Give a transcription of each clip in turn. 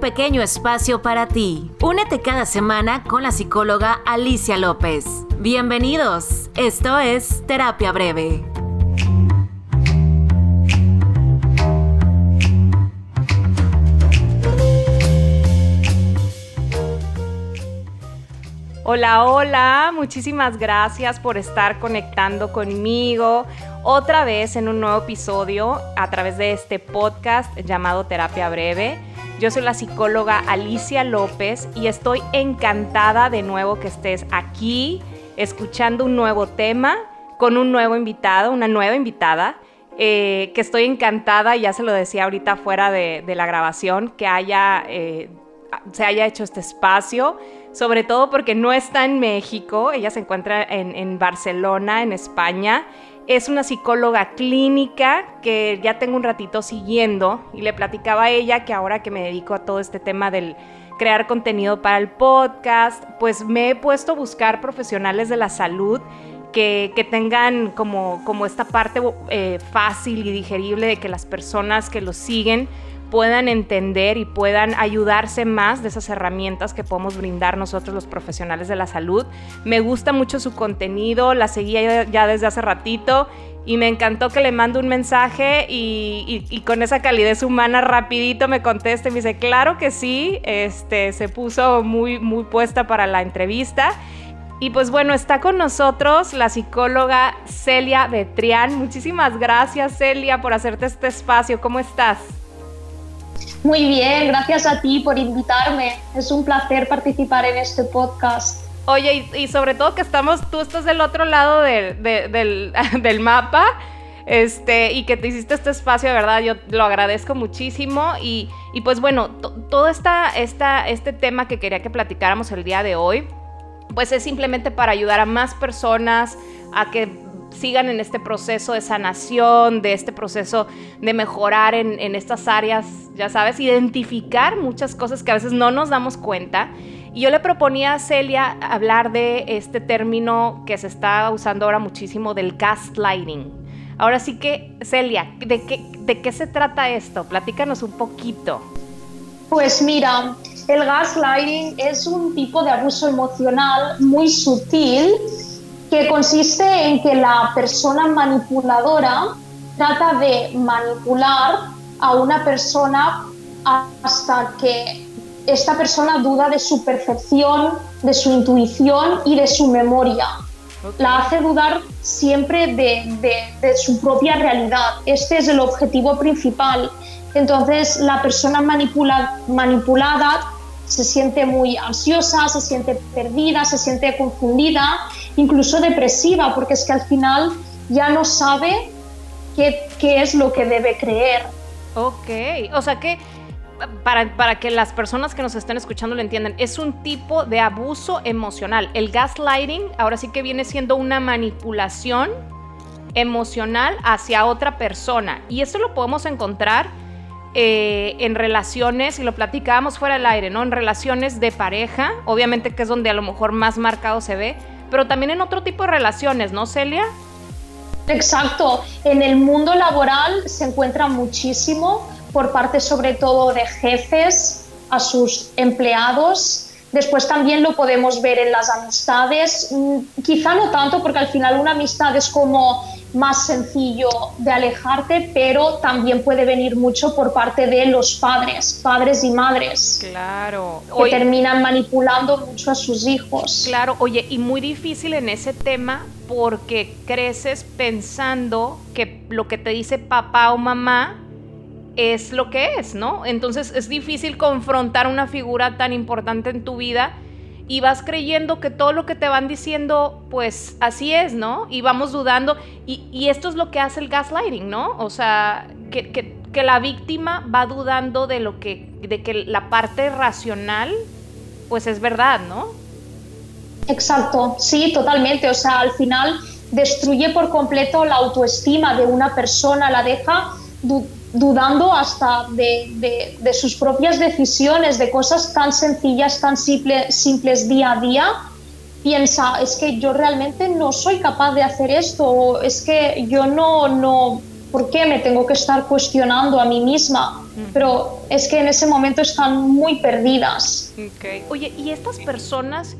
pequeño espacio para ti. Únete cada semana con la psicóloga Alicia López. Bienvenidos, esto es Terapia Breve. Hola, hola, muchísimas gracias por estar conectando conmigo otra vez en un nuevo episodio a través de este podcast llamado Terapia Breve. Yo soy la psicóloga Alicia López y estoy encantada de nuevo que estés aquí escuchando un nuevo tema con un nuevo invitado, una nueva invitada. Eh, que estoy encantada, ya se lo decía ahorita fuera de, la grabación, que haya, eh, se haya hecho este espacio sobre todo porque no está en México, ella se encuentra en, Barcelona, en España. Es una psicóloga clínica que ya tengo un ratito siguiendo y le platicaba a ella que ahora que me dedico a todo este tema del crear contenido para el podcast, pues me he puesto a buscar profesionales de la salud que, tengan como, como esta parte eh, fácil y digerible de que las personas que lo siguen puedan entender y puedan ayudarse más de esas herramientas que podemos brindar nosotros los profesionales de la salud. Me gusta mucho su contenido, la seguía ya desde hace ratito y me encantó que le mando un mensaje y, con esa calidez humana rapidito me conteste y me dice, claro que sí, este, se puso muy, muy puesta para la entrevista. Y pues bueno, está con nosotros la psicóloga Celia Betrián. Muchísimas gracias Celia por hacerte este espacio. ¿Cómo estás? Muy bien, gracias a ti por invitarme. Es un placer participar en este podcast. Oye, y, sobre todo que estamos, tú estás del otro lado del, mapa, este, y que te hiciste este espacio, de verdad, yo lo agradezco muchísimo. Y, pues bueno, todo esta, esta, este tema que quería que platicáramos el día de hoy, pues es simplemente para ayudar a más personas a que sigan en este proceso de sanación, de este proceso de mejorar en, estas áreas, ya sabes, identificar muchas cosas que a veces no nos damos cuenta. Y yo le proponía a Celia hablar de este término que se está usando ahora muchísimo del gaslighting. Ahora sí que, Celia, ¿de qué, de qué se trata esto? Platícanos un poquito. Pues mira, el gaslighting es un tipo de abuso emocional muy sutil que consiste en que la persona manipuladora trata de manipular a una persona hasta que esta persona duda de su percepción, de su intuición y de su memoria. La hace dudar siempre de, su propia realidad. Este es el objetivo principal. Entonces la persona manipulada se siente muy ansiosa, se siente perdida, se siente confundida incluso depresiva, porque es que al final ya no sabe qué, qué es lo que debe creer. Ok, o sea que para, para, que las personas que nos estén escuchando lo entiendan, es un tipo de abuso emocional. El gaslighting ahora sí que viene siendo una manipulación emocional hacia otra persona. Y esto lo podemos encontrar eh, en relaciones, y lo platicábamos fuera del aire, ¿no? En relaciones de pareja, obviamente que es donde a lo mejor más marcado se ve, pero también en otro tipo de relaciones, ¿no, Celia? Exacto. En el mundo laboral se encuentra muchísimo por parte sobre todo de jefes a sus empleados. Después también lo podemos ver en las amistades, mm, quizá no tanto porque al final una amistad es como más sencillo de alejarte, pero también puede venir mucho por parte de los padres, padres y madres. Claro. Que terminan manipulando mucho a sus hijos. Claro, oye, y muy difícil en ese tema porque creces pensando que lo que te dice papá o mamá es lo que es, ¿no? Entonces es difícil confrontar una figura tan importante en tu vida y vas creyendo que todo lo que te van diciendo, pues así es, ¿no? Y vamos dudando. Y, esto es lo que hace el gaslighting, ¿no? O sea, que, que, la víctima va dudando de lo que, de que la parte racional, pues es verdad, ¿no? Exacto, sí, totalmente. O sea, al final destruye por completo la autoestima de una persona, la deja dudando hasta de, sus propias decisiones, de cosas tan sencillas, tan simples día a día, piensa, es que yo realmente no soy capaz de hacer esto, o es que yo no, no, ¿por qué me tengo que estar cuestionando a mí misma? Pero es que en ese momento están muy perdidas. Oye, ¿y estas personas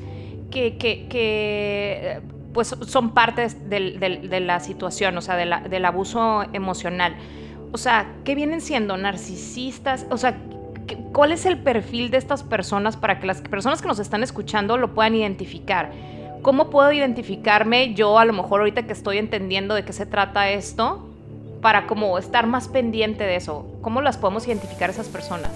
que, que, pues son parte de, la situación, o sea, del abuso emocional? O sea, ¿qué vienen siendo? ¿Narcisistas? O sea, ¿cuál es el perfil de estas personas para que las personas que nos están escuchando lo puedan identificar? ¿Cómo puedo identificarme yo a lo mejor ahorita que estoy entendiendo de qué se trata esto para como estar más pendiente de eso? ¿Cómo las podemos identificar esas personas?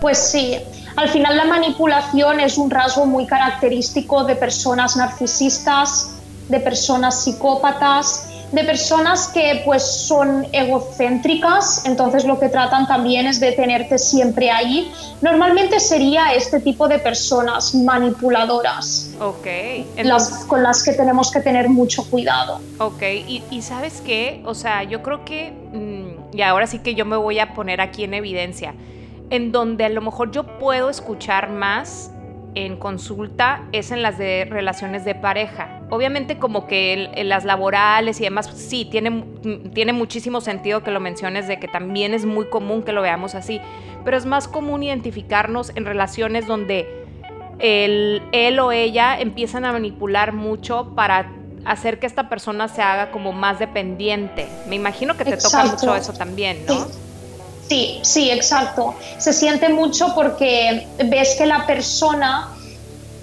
Pues sí, al final la manipulación es un rasgo muy característico de personas narcisistas, de personas psicópatas de personas que pues son egocéntricas, entonces lo que tratan también es de tenerte siempre ahí. Normalmente sería este tipo de personas manipuladoras. Ok. Las, con las que tenemos que tener mucho cuidado. Ok, y, sabes qué, o sea, yo creo que, mm, y ahora sí que yo me voy a poner aquí en evidencia, en donde a lo mejor yo puedo escuchar más en consulta es en las de relaciones de pareja. Obviamente como que en las laborales y demás, sí, tiene, tiene muchísimo sentido que lo menciones de que también es muy común que lo veamos así, pero es más común identificarnos en relaciones donde el, él o ella empiezan a manipular mucho para hacer que esta persona se haga como más dependiente. Me imagino que te toca mucho eso también, ¿no? Sí, sí, exacto. Se siente mucho porque ves que la persona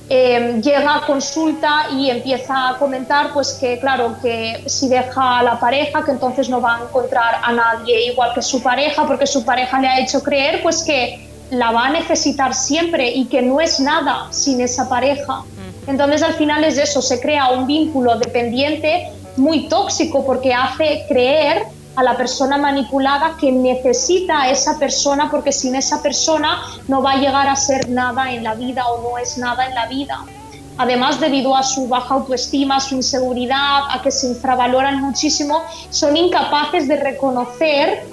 em, llega a consulta y empieza a comentar pues que claro que si deja a la pareja que entonces no va a encontrar a nadie igual que su pareja porque su pareja le ha hecho creer pues que la va a necesitar siempre y que no es nada sin esa pareja. Entonces al final es eso, se crea un vínculo dependiente muy tóxico porque hace creer a la persona manipulada que necesita a esa persona porque sin esa persona no va a llegar a ser nada en la vida o no es nada en la vida. Además, debido a su baja autoestima, su inseguridad, a que se infravaloran muchísimo, son incapaces de reconocer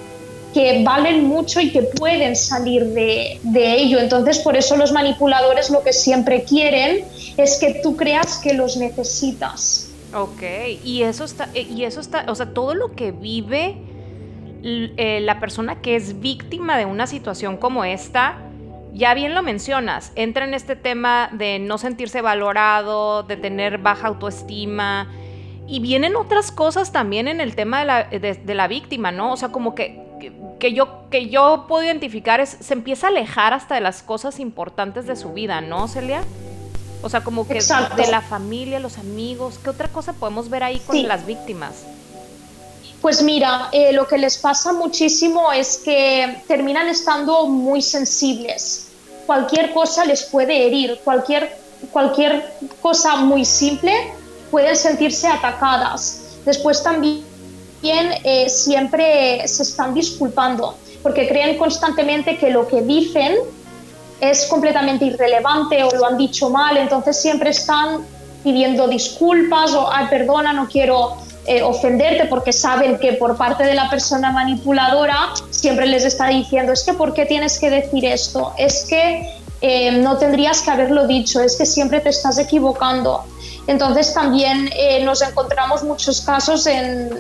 que valen mucho y que pueden salir de, ello. Entonces, por eso los manipuladores lo que siempre quieren es que tú creas que los necesitas. Ok, y eso está, eh, y eso está, o sea, todo lo que vive eh, la persona que es víctima de una situación como esta, ya bien lo mencionas, entra en este tema de no sentirse valorado, de tener baja autoestima, y vienen otras cosas también en el tema de la, de, la víctima, ¿no? O sea, como que, que, yo, que yo puedo identificar es, se empieza a alejar hasta de las cosas importantes de su vida, ¿no, Celia? O sea, como que de la familia, los amigos, ¿qué otra cosa podemos ver ahí con las víctimas? Pues mira, eh, lo que les pasa muchísimo es que terminan estando muy sensibles. Cualquier cosa les puede herir, cualquier, cualquier cosa muy simple pueden sentirse atacadas. Después también eh, siempre se están disculpando porque creen constantemente que lo que dicen es completamente irrelevante o lo han dicho mal, entonces siempre están pidiendo disculpas o, ay, perdona, no quiero eh, ofenderte porque saben que por parte de la persona manipuladora siempre les está diciendo, es que ¿por qué tienes que decir esto? Es que eh, no tendrías que haberlo dicho, es que siempre te estás equivocando. Entonces también eh, nos encontramos muchos casos en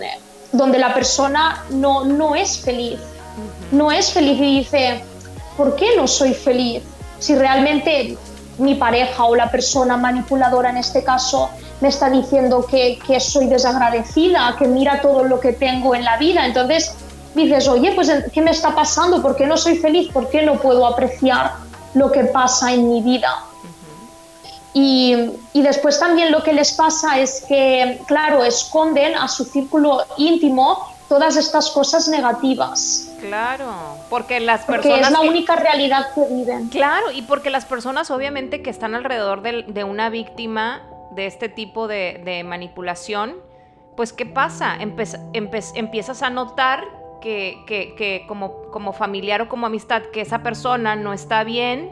donde la persona no, no es feliz, no es feliz y dice, ¿por qué no soy feliz? Si realmente mi pareja o la persona manipuladora en este caso me está diciendo que, soy desagradecida, que mira todo lo que tengo en la vida. Entonces dices, oye, pues ¿qué me está pasando? ¿Por qué no soy feliz? ¿Por qué no puedo apreciar lo que pasa en mi vida? Y, y, después también lo que les pasa es que, claro, esconden a su círculo íntimo todas estas cosas negativas. Claro, porque las personas... es la única realidad que viven. Claro, y porque las personas obviamente que están alrededor de, una víctima de este tipo de, manipulación, pues ¿qué pasa? empiezas a notar que, que, como, como familiar o como amistad que esa persona no está bien,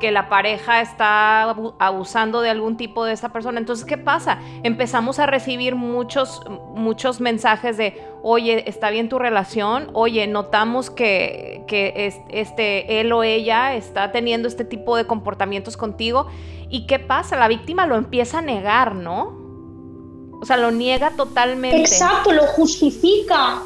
que la pareja está abusando de algún tipo de esa persona. Entonces, ¿qué pasa? Empezamos a recibir muchos, muchos mensajes de, oye, ¿está bien tu relación? Oye, notamos que, que este, él o ella está teniendo este tipo de comportamientos contigo. ¿Y qué pasa? La víctima lo empieza a negar, ¿no? O sea, lo niega totalmente. Exacto, lo justifica.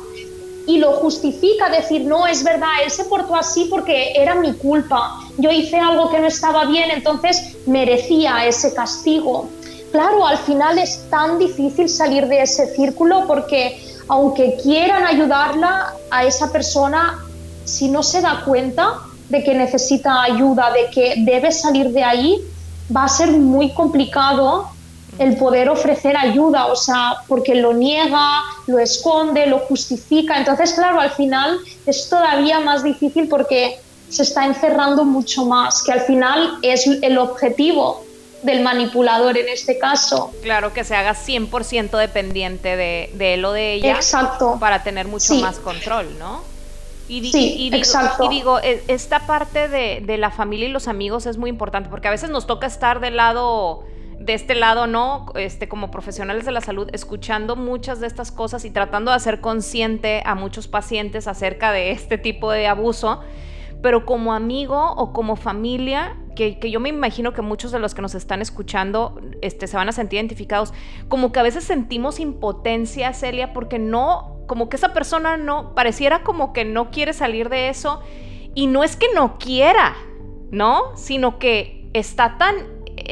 Y lo justifica, decir, no, es verdad, él se portó así porque era mi culpa, yo hice algo que no estaba bien, entonces merecía ese castigo. Claro, al final es tan difícil salir de ese círculo porque aunque quieran ayudarla a esa persona, si no se da cuenta de que necesita ayuda, de que debe salir de ahí, va a ser muy complicado el poder ofrecer ayuda, o sea, porque lo niega, lo esconde, lo justifica. Entonces, claro, al final es todavía más difícil porque se está encerrando mucho más, que al final es el objetivo del manipulador en este caso. Claro, que se haga 100% dependiente de, de, él o de ella. Exacto. Para tener mucho más control, ¿no? Y, sí, digo, exacto. y digo, e, esta parte de, de, la familia y los amigos es muy importante porque a veces nos toca estar del lado, de este lado, ¿no? Este, como profesionales de la salud, escuchando muchas de estas cosas y tratando de hacer consciente a muchos pacientes acerca de este tipo de abuso pero como amigo o como familia, que, yo me imagino que muchos de los que nos están escuchando este, se van a sentir identificados, como que a veces sentimos impotencia, Celia, porque no, como que esa persona no, pareciera como que no quiere salir de eso, y no es que no quiera, ¿no? Sino que está tan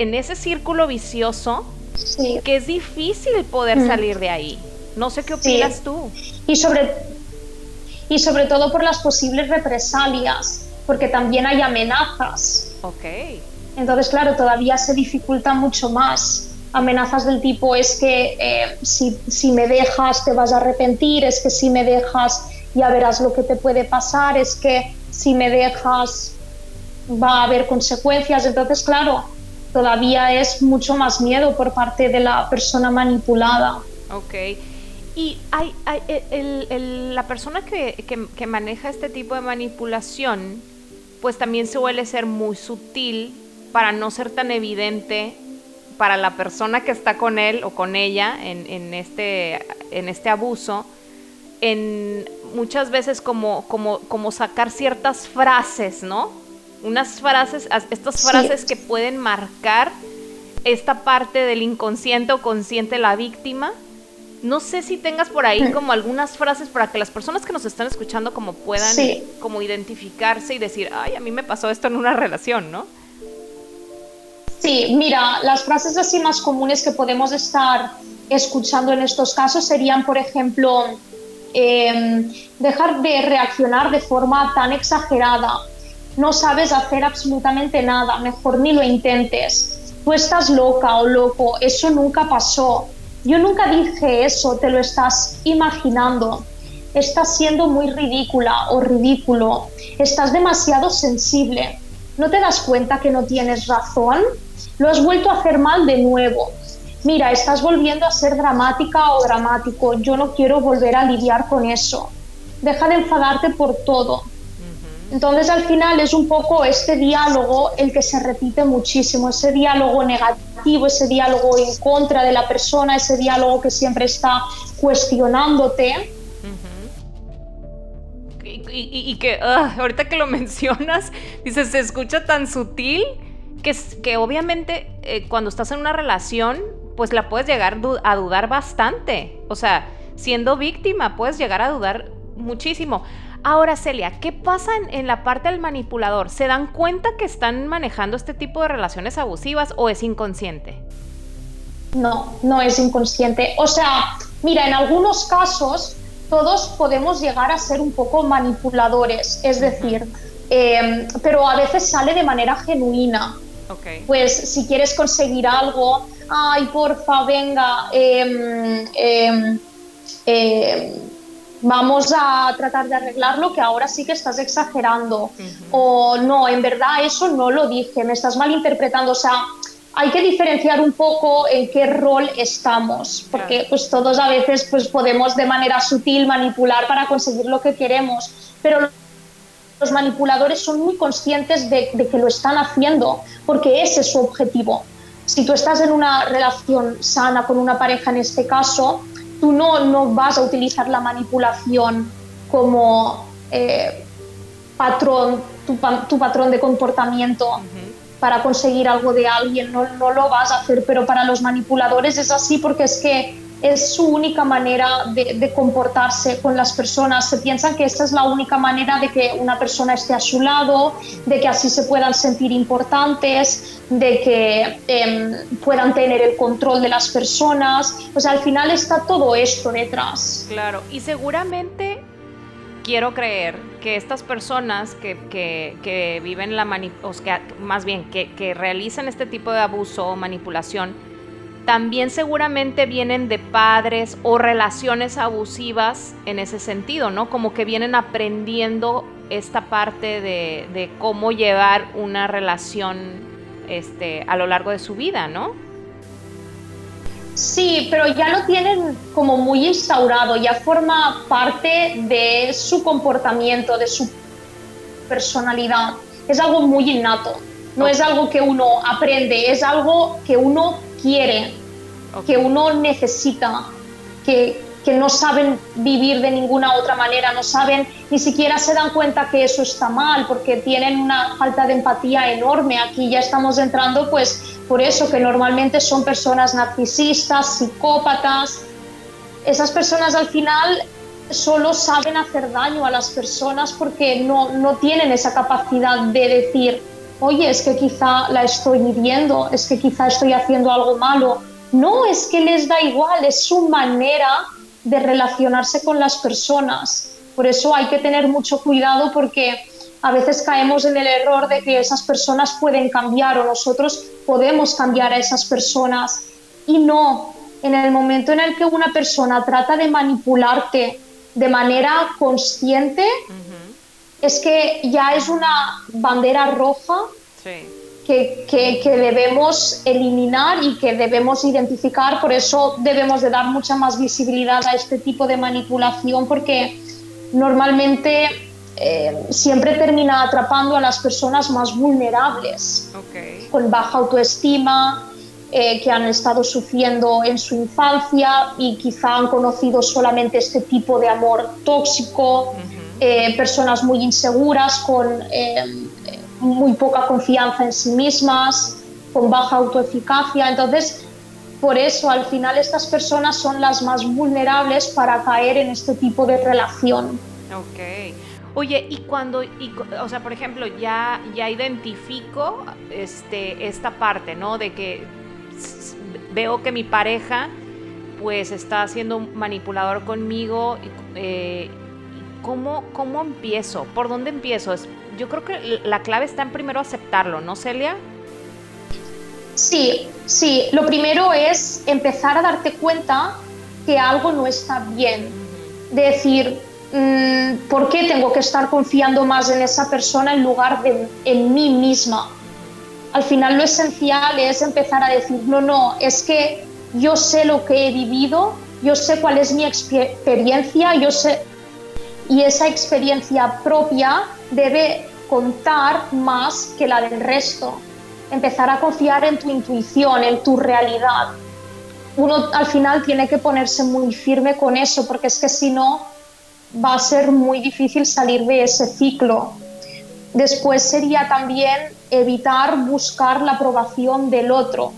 en ese círculo vicioso que es difícil poder salir de ahí. No sé qué opinas tú. Y sobre y sobre todo por las posibles represalias, porque también hay amenazas. Ok. Entonces, claro, todavía se dificulta mucho más. Amenazas del tipo es que eh, si, si me dejas te vas a arrepentir, es que si me dejas ya verás lo que te puede pasar, es que si me dejas va a haber consecuencias. Entonces, claro, todavía es mucho más miedo por parte de la persona manipulada. Ok. Y hay, la persona que, maneja este tipo de manipulación, pues también suele ser muy sutil para no ser tan evidente para la persona que está con él o con ella en, este, en este abuso, en muchas veces como, como, como sacar ciertas frases, ¿no? Unas frases, estas frases que pueden marcar esta parte del inconsciente o consciente de la víctima no sé si tengas por ahí como algunas frases para que las personas que nos están escuchando como puedan como identificarse y decir, ay, a mí me pasó esto en una relación, ¿no? Sí, mira, las frases así más comunes que podemos estar escuchando en estos casos serían, por ejemplo, em, dejar de reaccionar de forma tan exagerada. No sabes hacer absolutamente nada, mejor ni lo intentes. Tú estás loca o loco, eso nunca pasó yo nunca dije eso, te lo estás imaginando. Estás siendo muy ridícula o ridículo. Estás demasiado sensible. ¿No te das cuenta que no tienes razón? Lo has vuelto a hacer mal de nuevo. Mira, estás volviendo a ser dramática o dramático. Yo no quiero volver a lidiar con eso. Deja de enfadarte por todo. Entonces al final es un poco este diálogo el que se repite muchísimo, ese diálogo negativo, ese diálogo en contra de la persona, ese diálogo que siempre está cuestionándote. y, que ah, ahorita que lo mencionas, dices, se escucha tan sutil que, que obviamente eh, cuando estás en una relación, pues la puedes llegar a dudar bastante. O sea, siendo víctima, puedes llegar a dudar muchísimo. Ahora, Celia, ¿qué pasa en, la parte del manipulador? ¿Se dan cuenta que están manejando este tipo de relaciones abusivas o es inconsciente? No, no es inconsciente. O sea, mira, en algunos casos todos podemos llegar a ser un poco manipuladores, es decir, em, pero a veces sale de manera genuina. Pues si quieres conseguir algo, ay, porfa, venga, eh, vamos a tratar de arreglarlo, que ahora sí que estás exagerando. O no, en verdad eso no lo dije, me estás malinterpretando. O sea, hay que diferenciar un poco en qué rol estamos, porque pues todos a veces pues podemos de manera sutil manipular para conseguir lo que queremos, pero los manipuladores son muy conscientes de, de que lo están haciendo, porque ese es su objetivo. Si tú estás en una relación sana con una pareja en este caso, tú no, no vas a utilizar la manipulación como eh, patrón, tu, tu, patrón de comportamiento para conseguir algo de alguien, no, no lo vas a hacer, pero para los manipuladores es así porque es que es su única manera de, comportarse con las personas. Se piensan que esta es la única manera de que una persona esté a su lado, de que así se puedan sentir importantes, de que em, puedan tener el control de las personas. O sea, al final está todo esto detrás. Claro, y seguramente quiero creer que estas personas que, que, viven la manipulación, más bien que, que realizan este tipo de abuso o manipulación, también seguramente vienen de padres o relaciones abusivas en ese sentido, ¿no? Como que vienen aprendiendo esta parte de, cómo llevar una relación este, a lo largo de su vida, ¿no? Sí, pero ya lo tienen como muy instaurado, ya forma parte de su comportamiento, de su personalidad. Es algo muy innato, no es algo que uno aprende, es algo que uno quiere que uno necesita, que, que no saben vivir de ninguna otra manera, no saben, ni siquiera se dan cuenta que eso está mal, porque tienen una falta de empatía enorme. Aquí ya estamos entrando, pues, por eso que normalmente son personas narcisistas, psicópatas. Esas personas al final solo saben hacer daño a las personas porque no, no tienen esa capacidad de decir, oye, es que quizá la estoy hiriendo, es que quizá estoy haciendo algo malo no, es que les da igual, es su manera de relacionarse con las personas. Por eso hay que tener mucho cuidado porque a veces caemos en el error de que esas personas pueden cambiar o nosotros podemos cambiar a esas personas. Y no, en el momento en el que una persona trata de manipularte de manera consciente, es que ya es una bandera roja que, debemos eliminar y que debemos identificar. Por eso debemos de dar mucha más visibilidad a este tipo de manipulación porque normalmente eh, siempre termina atrapando a las personas más vulnerables, con baja autoestima, eh, que han estado sufriendo en su infancia y quizá han conocido solamente este tipo de amor tóxico, eh, personas muy inseguras con muy poca confianza en sí mismas, con baja autoeficacia. Entonces, por eso al final estas personas son las más vulnerables para caer en este tipo de relación. Ok. Oye, y cuando, o sea, por ejemplo, ya, ya identifico este, esta parte, ¿no? De que veo que mi pareja pues está siendo manipulador conmigo. Eh, ¿cómo, ¿Cómo empiezo? ¿Por dónde empiezo? Yo creo que la clave está en primero aceptarlo, ¿no, Celia? Sí, sí. Lo primero es empezar a darte cuenta que algo no está bien. Decir, mm, ¿por qué tengo que estar confiando más en esa persona en lugar de en mí misma? Al final lo esencial es empezar a decir, no, no, es que yo sé lo que he vivido, yo sé cuál es mi experiencia, yo sé... Y esa experiencia propia debe contar más que la del resto, empezar a confiar en tu intuición, en tu realidad. Uno al final tiene que ponerse muy firme con eso, porque es que si no va a ser muy difícil salir de ese ciclo. Después sería también evitar buscar la aprobación del otro,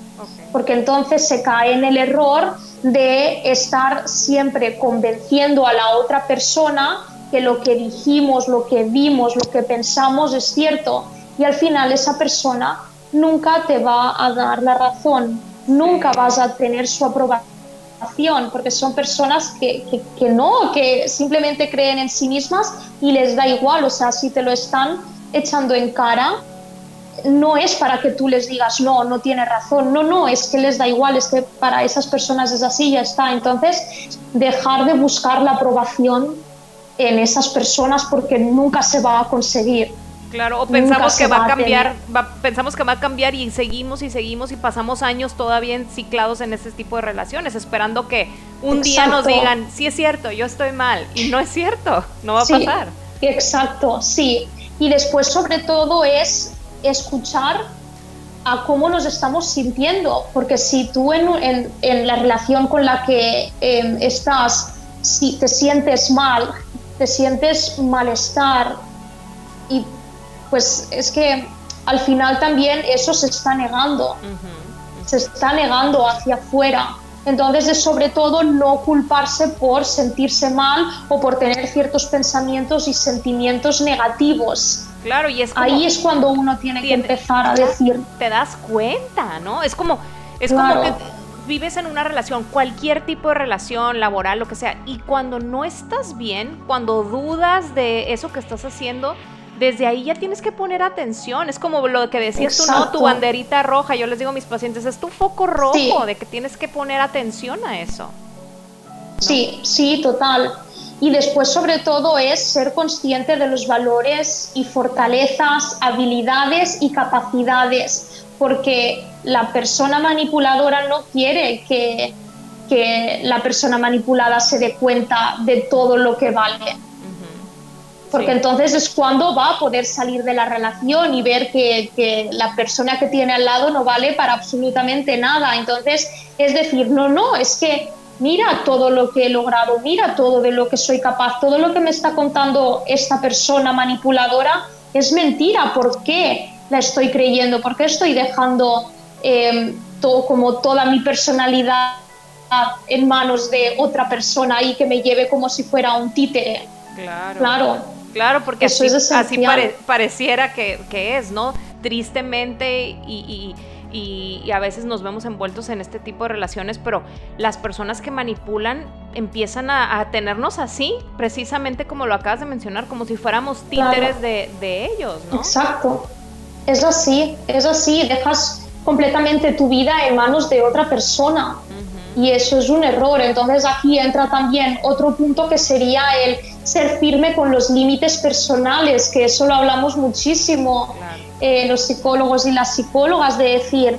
porque entonces se cae en el error de estar siempre convenciendo a la otra persona que lo que dijimos, lo que vimos, lo que pensamos es cierto. Y al final esa persona nunca te va a dar la razón, nunca vas a tener su aprobación, porque son personas que, que, no, que simplemente creen en sí mismas y les da igual, o sea, si te lo están echando en cara, no es para que tú les digas, no, no tiene razón, no, no, es que les da igual, es que para esas personas es así, ya está. Entonces, dejar de buscar la aprobación en esas personas porque nunca se va a conseguir. Claro, o pensamos que va a cambiar, pensamos que va a cambiar y seguimos y seguimos y pasamos años todavía enciclados en ese tipo de relaciones, esperando que un día nos digan, sí es cierto, yo estoy mal, y no es cierto, no va a pasar. Exacto, sí. Y después sobre todo es escuchar a cómo nos estamos sintiendo, porque si tú en, en, la relación con la que em, estás, si te sientes mal, te sientes malestar y pues es que al final también eso se está negando, se está negando hacia afuera Entonces es sobre todo no culparse por sentirse mal o por tener ciertos pensamientos y sentimientos negativos. Claro, y es ahí es cuando uno tiene que empezar a decir. Te das cuenta, ¿no? Es como, es como que vives en una relación, cualquier tipo de relación, laboral, lo que sea, y cuando no estás bien, cuando dudas de eso que estás haciendo, desde ahí ya tienes que poner atención. Es como lo que decías tú, ¿no? Tu banderita roja. Yo les digo a mis pacientes, es tu foco rojo de que tienes que poner atención a eso. Sí, sí, total. Y después, sobre todo, es ser consciente de los valores y fortalezas, habilidades y capacidades, porque la persona manipuladora no quiere que, que la persona manipulada se dé cuenta de todo lo que vale porque entonces es cuando va a poder salir de la relación y ver que, la persona que tiene al lado no vale para absolutamente nada. Entonces es decir, no, no, es que mira todo lo que he logrado, mira todo de lo que soy capaz, todo lo que me está contando esta persona manipuladora es mentira. ¿Por qué la estoy creyendo? ¿Por qué estoy dejando em, todo, como toda mi personalidad en manos de otra persona y que me lleve como si fuera un títere? Claro. Claro. Claro, porque así, pareciera que, es, ¿no? Tristemente y, a veces nos vemos envueltos en este tipo de relaciones, pero las personas que manipulan empiezan a, tenernos así, precisamente como lo acabas de mencionar, como si fuéramos títeres de, ellos, ¿no? Exacto. Es así, es así, dejas completamente tu vida en manos de otra persona. Y eso es un error. Entonces aquí entra también otro punto que sería el ser firme con los límites personales, que eso lo hablamos muchísimo eh, los psicólogos y las psicólogas, de decir,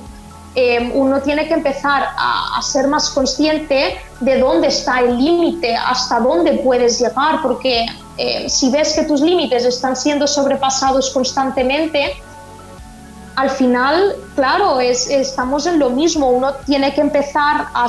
eh, uno tiene que empezar a, ser más consciente de dónde está el límite, hasta dónde puedes llegar, porque eh, si ves que tus límites están siendo sobrepasados constantemente, al final, claro, es, estamos en lo mismo, uno tiene que empezar a,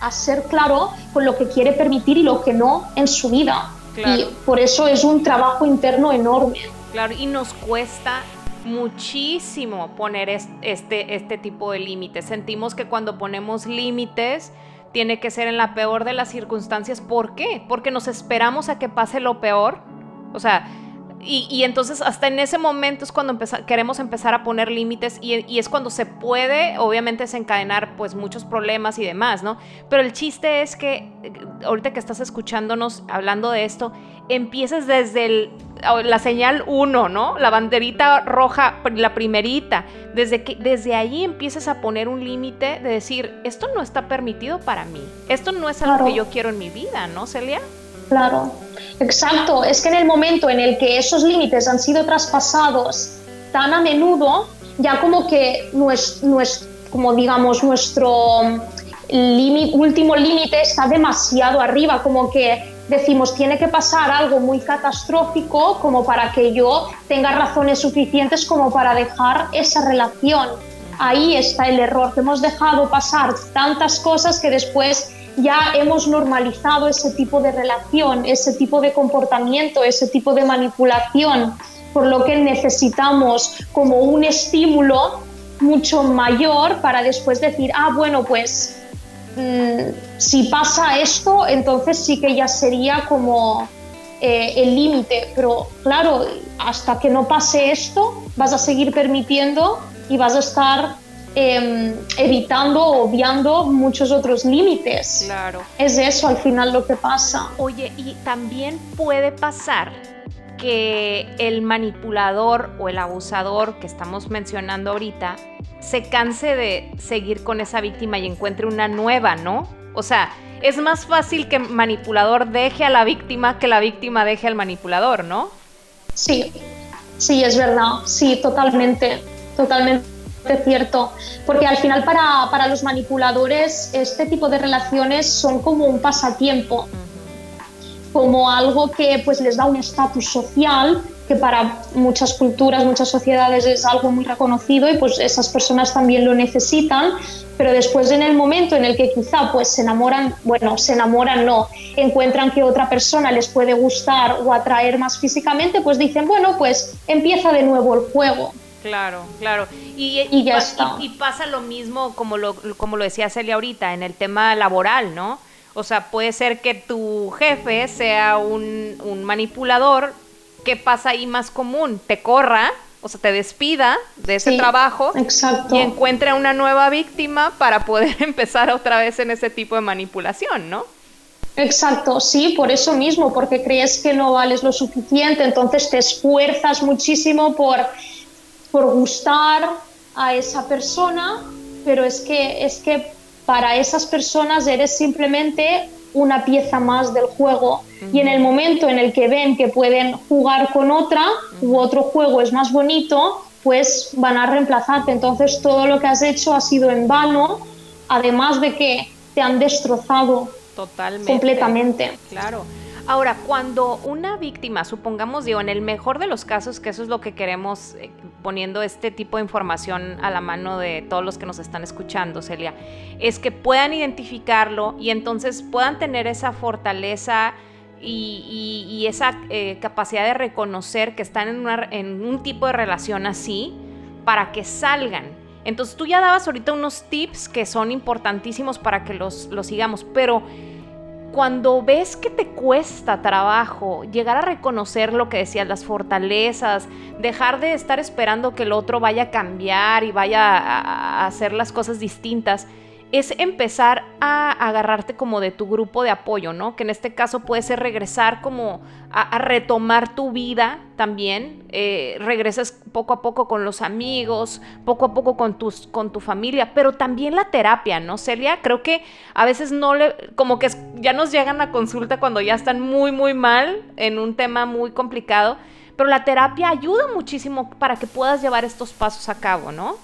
a, ser claro con lo que quiere permitir y lo que no en su vida. Y por eso es un trabajo interno enorme. Claro, y nos cuesta muchísimo poner este, este tipo de límites. Sentimos que cuando ponemos límites tiene que ser en la peor de las circunstancias. ¿Por qué? Porque nos esperamos a que pase lo peor. O sea, y, entonces hasta en ese momento es cuando queremos empezar a poner límites y, es cuando se puede obviamente desencadenar pues muchos problemas y demás, ¿no? Pero el chiste es que eh, ahorita que estás escuchándonos hablando de esto, empieces desde la señal 1, ¿no? La banderita roja, la primerita, desde, que, desde ahí empieces a poner un límite de decir, esto no está permitido para mí, esto no es algo que yo quiero en mi vida, ¿no, Celia? Claro, exacto. Es que en el momento en el que esos límites han sido traspasados tan a menudo, ya como que nuestro, como digamos, nuestro último límite está demasiado arriba, como que decimos tiene que pasar algo muy catastrófico como para que yo tenga razones suficientes como para dejar esa relación. Ahí está el error, hemos dejado pasar tantas cosas que después ya hemos normalizado ese tipo de relación, ese tipo de comportamiento, ese tipo de manipulación, por lo que necesitamos como un estímulo mucho mayor para después decir, ah, bueno, pues mm, si pasa esto, entonces sí que ya sería como eh, el límite, pero claro, hasta que no pase esto, vas a seguir permitiendo y vas a estar Em, evitando, obviando muchos otros límites. Claro. Es eso al final lo que pasa. Oye, y también puede pasar que el manipulador o el abusador que estamos mencionando ahorita se canse de seguir con esa víctima y encuentre una nueva, ¿no? O sea, es más fácil que el manipulador deje a la víctima que la víctima deje al manipulador, ¿no? Sí, sí, es verdad, sí, totalmente, totalmente cierto, porque al final para, para, los manipuladores este tipo de relaciones son como un pasatiempo, como algo que pues les da un estatus social que para muchas culturas, muchas sociedades es algo muy reconocido y pues esas personas también lo necesitan, pero después en el momento en el que quizá pues se enamoran, bueno, se enamoran no, encuentran que otra persona les puede gustar o atraer más físicamente, pues dicen, bueno, pues empieza de nuevo el juego Claro, claro. Y, ya está. Y, pasa lo mismo como lo, como lo decía Celia ahorita, en el tema laboral, ¿no? O sea, puede ser que tu jefe sea un, un manipulador. ¿Qué pasa ahí más común? Te corra, o sea, te despida de ese trabajo y encuentre una nueva víctima para poder empezar otra vez en ese tipo de manipulación, ¿no? Exacto, sí, por eso mismo, porque crees que no vales lo suficiente, entonces te esfuerzas muchísimo por por gustar a esa persona, pero es que, es que para esas personas eres simplemente una pieza más del juego. Y en el momento en el que ven que pueden jugar con otra u otro juego es más bonito, pues van a reemplazarte. Entonces todo lo que has hecho ha sido en vano, además de que te han destrozado Totalmente. completamente. Claro. Ahora, cuando una víctima, supongamos, digo, en el mejor de los casos, que eso es lo que queremos eh, poniendo este tipo de información a la mano de todos los que nos están escuchando, Celia, es que puedan identificarlo y entonces puedan tener esa fortaleza y, esa eh, capacidad de reconocer que están en, un tipo de relación así para que salgan. Entonces tú ya dabas ahorita unos tips que son importantísimos para que los, los sigamos, pero cuando ves que te cuesta trabajo llegar a reconocer lo que decías, las fortalezas, dejar de estar esperando que el otro vaya a cambiar y vaya a, hacer las cosas distintas, es empezar a agarrarte como de tu grupo de apoyo, ¿no? Que en este caso puede ser regresar como a, retomar tu vida también, eh, regresas poco a poco con los amigos, poco a poco con, tus, con tu familia, pero también la terapia, ¿no, Celia? Creo que a veces no le, como que ya nos llegan a consulta cuando ya están muy, muy mal en un tema muy complicado, pero la terapia ayuda muchísimo para que puedas llevar estos pasos a cabo, ¿no?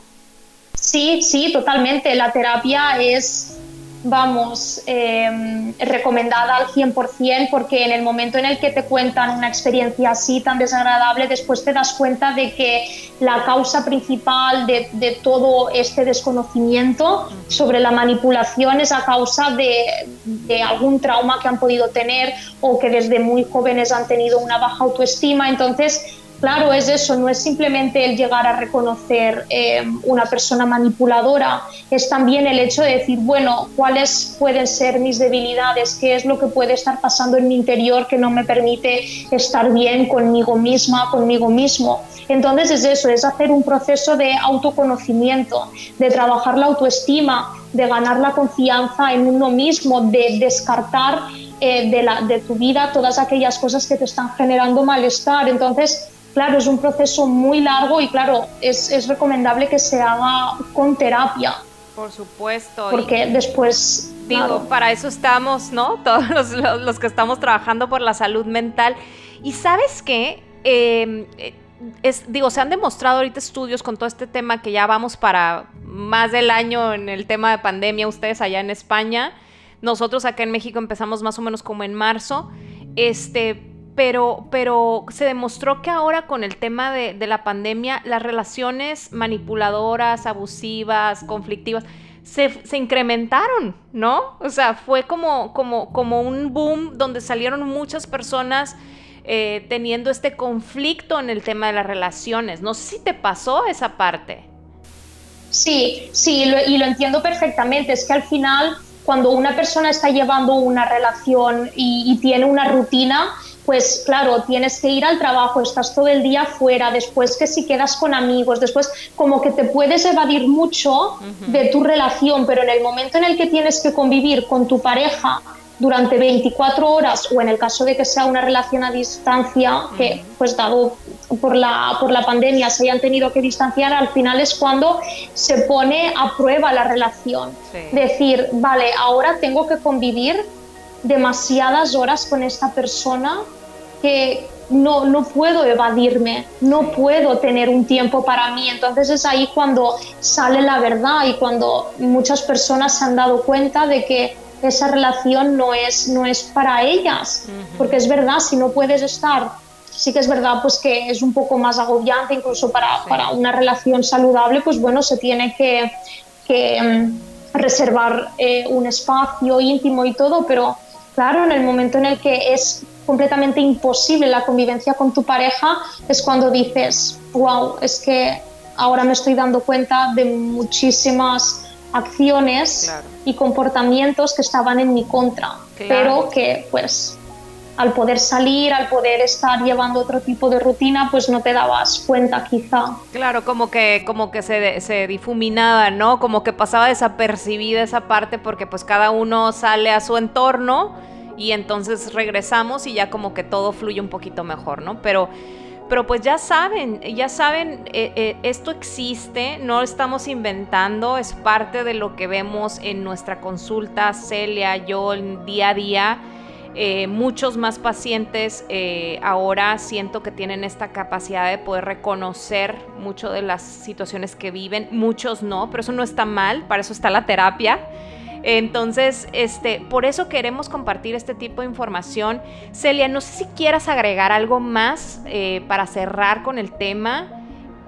Sí, sí, totalmente. La terapia es, vamos, em, recomendada al 100% porque en el momento en el que te cuentan una experiencia así tan desagradable, después te das cuenta de que la causa principal de, de todo este desconocimiento sobre la manipulación es a causa de, de algún trauma que han podido tener o que desde muy jóvenes han tenido una baja autoestima. Entonces, Claro, es eso, no es simplemente el llegar a reconocer eh, una persona manipuladora, es también el hecho de decir, bueno, cuáles pueden ser mis debilidades, qué es lo que puede estar pasando en mi interior que no me permite estar bien conmigo misma, conmigo mismo. Entonces es eso, es hacer un proceso de autoconocimiento, de trabajar la autoestima, de ganar la confianza en uno mismo, de descartar eh, de, la, de tu vida todas aquellas cosas que te están generando malestar. Entonces, Claro, es un proceso muy largo y claro, es, es recomendable que se haga con terapia. Por supuesto. Porque después... Digo, para eso estamos, ¿no? Todos los, los, que estamos trabajando por la salud mental. Y sabes qué? Em, es, digo, se han demostrado ahorita estudios con todo este tema que ya vamos para más del año en el tema de pandemia, ustedes allá en España. Nosotros acá en México empezamos más o menos como en marzo. Este, pero, pero se demostró que ahora con el tema de, la pandemia, las relaciones manipuladoras, abusivas, conflictivas, se, incrementaron, ¿no? O sea, fue como, como, como un boom donde salieron muchas personas eh, teniendo este conflicto en el tema de las relaciones. No sé si te pasó esa parte. Sí, sí, y lo entiendo perfectamente. Es que al final, cuando una persona está llevando una relación y tiene una rutina, pues claro, tienes que ir al trabajo, estás todo el día fuera, después que si quedas con amigos, después como que te puedes evadir mucho de tu relación, pero en el momento en el que tienes que convivir con tu pareja durante 24 horas o en el caso de que sea una relación a distancia, que pues dado por la, por la pandemia se hayan tenido que distanciar, al final es cuando se pone a prueba la relación. Decir, vale, ahora tengo que convivir demasiadas horas con esta persona que no, no puedo evadirme, no puedo tener un tiempo para mí. Entonces es ahí cuando sale la verdad y cuando muchas personas se han dado cuenta de que esa relación no es, no es para ellas. Porque es verdad, si no puedes estar, sí que es verdad pues que es un poco más agobiante, incluso para, para una relación saludable, pues bueno, se tiene que, que mm, reservar eh, un espacio íntimo y todo, pero claro, en el momento en el que es completamente imposible la convivencia con tu pareja, es cuando dices, wow, es que ahora me estoy dando cuenta de muchísimas acciones y comportamientos que estaban en mi contra, pero que pues al poder salir, al poder estar llevando otro tipo de rutina, pues no te dabas cuenta quizá. Claro, como que, como que se, se difuminaba, ¿no? Como que pasaba desapercibida esa parte porque pues cada uno sale a su entorno y entonces regresamos y ya como que todo fluye un poquito mejor, ¿no? Pero pero pues ya saben, ya saben, eh, eh, esto existe, no lo estamos inventando, es parte de lo que vemos en nuestra consulta, Celia, yo, día a día. Eh, muchos más pacientes ahora siento que tienen esta capacidad de poder reconocer mucho de las situaciones que viven, muchos no, pero eso no está mal, para eso está la terapia. Entonces, este, por eso queremos compartir este tipo de información. Celia, no sé si quieras agregar algo más eh, para cerrar con el tema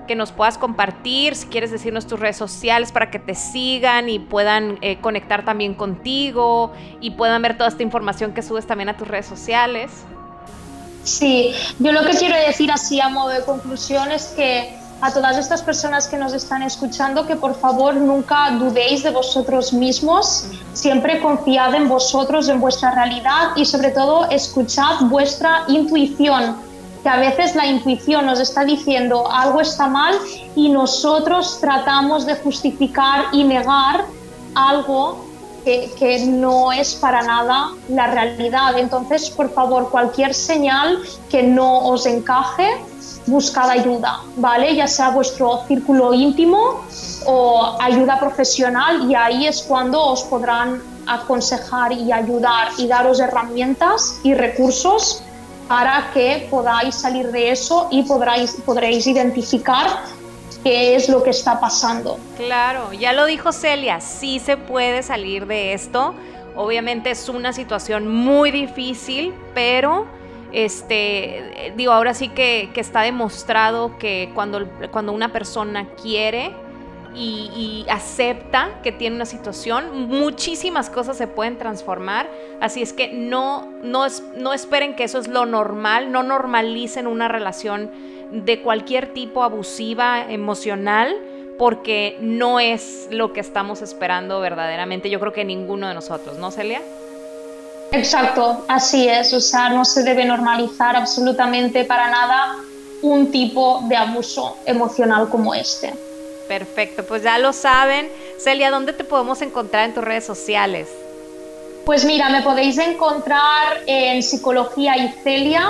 que nos puedas compartir, si quieres decirnos tus redes sociales para que te sigan y puedan eh, conectar también contigo y puedan ver toda esta información que subes también a tus redes sociales. Sí, yo lo que quiero decir así a modo de conclusión es que a todas estas personas que nos están escuchando que por favor nunca dudéis de vosotros mismos, siempre confiad en vosotros, en vuestra realidad y sobre todo escuchad vuestra intuición, que a veces la intuición nos está diciendo algo está mal y nosotros tratamos de justificar y negar algo que, no es para nada la realidad. Entonces, por favor, cualquier señal que no os encaje, buscad ayuda, ¿vale? Ya sea vuestro círculo íntimo o ayuda profesional y ahí es cuando os podrán aconsejar y ayudar y daros herramientas y recursos para que podáis salir de eso y podréis, podréis identificar qué es lo que está pasando. Claro, ya lo dijo Celia, sí se puede salir de esto. Obviamente es una situación muy difícil, pero este, digo, ahora sí que, está demostrado que cuando, cuando una persona quiere y, acepta que tiene una situación, muchísimas cosas se pueden transformar. Así es que no, no, no esperen que eso es lo normal, no normalicen una relación de cualquier tipo abusiva, emocional, porque no es lo que estamos esperando verdaderamente. Yo creo que ninguno de nosotros, ¿no, Celia? Exacto, así es. O sea, no se debe normalizar absolutamente para nada un tipo de abuso emocional como este. Perfecto, pues ya lo saben. Celia, ¿dónde te podemos encontrar en tus redes sociales? Pues mira, me podéis encontrar en Psicología y Celia.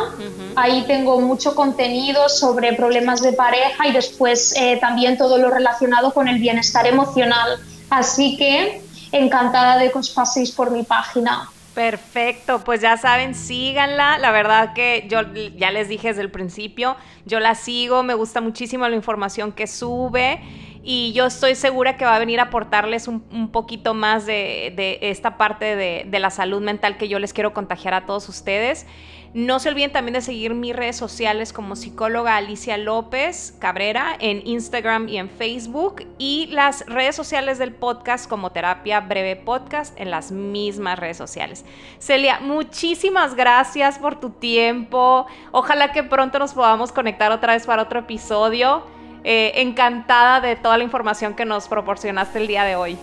Ahí tengo mucho contenido sobre problemas de pareja y después eh, también todo lo relacionado con el bienestar emocional. Así que encantada de que os paséis por mi página. Perfecto, pues ya saben, síganla. La verdad que yo ya les dije desde el principio, yo la sigo, me gusta muchísimo la información que sube y yo estoy segura que va a venir a aportarles un, poquito más de, de esta parte de, de, la salud mental que yo les quiero contagiar a todos ustedes. No se olviden también de seguir mis redes sociales como psicóloga Alicia López Cabrera en Instagram y en Facebook y las redes sociales del podcast como Terapia Breve Podcast en las mismas redes sociales. Celia, muchísimas gracias por tu tiempo. Ojalá que pronto nos podamos conectar otra vez para otro episodio. Eh, encantada de toda la información que nos proporcionaste el día de hoy.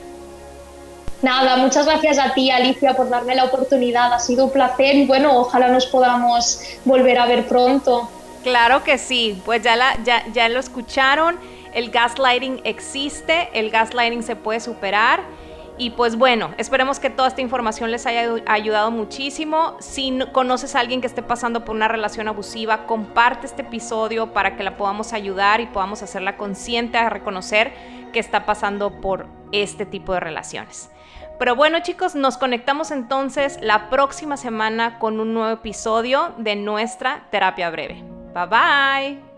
Nada, muchas gracias a ti, Alicia, por darme la oportunidad. Ha sido un placer y bueno, ojalá nos podamos volver a ver pronto. Claro que sí, pues ya, ya, ya lo escucharon. El gaslighting existe, el gaslighting se puede superar. Y pues bueno, esperemos que toda esta información les haya ayudado muchísimo. Si conoces a alguien que esté pasando por una relación abusiva, comparte este episodio para que la podamos ayudar y podamos hacerla consciente a reconocer que está pasando por este tipo de relaciones. Pero bueno chicos, nos conectamos entonces la próxima semana con un nuevo episodio de nuestra terapia breve. Bye bye.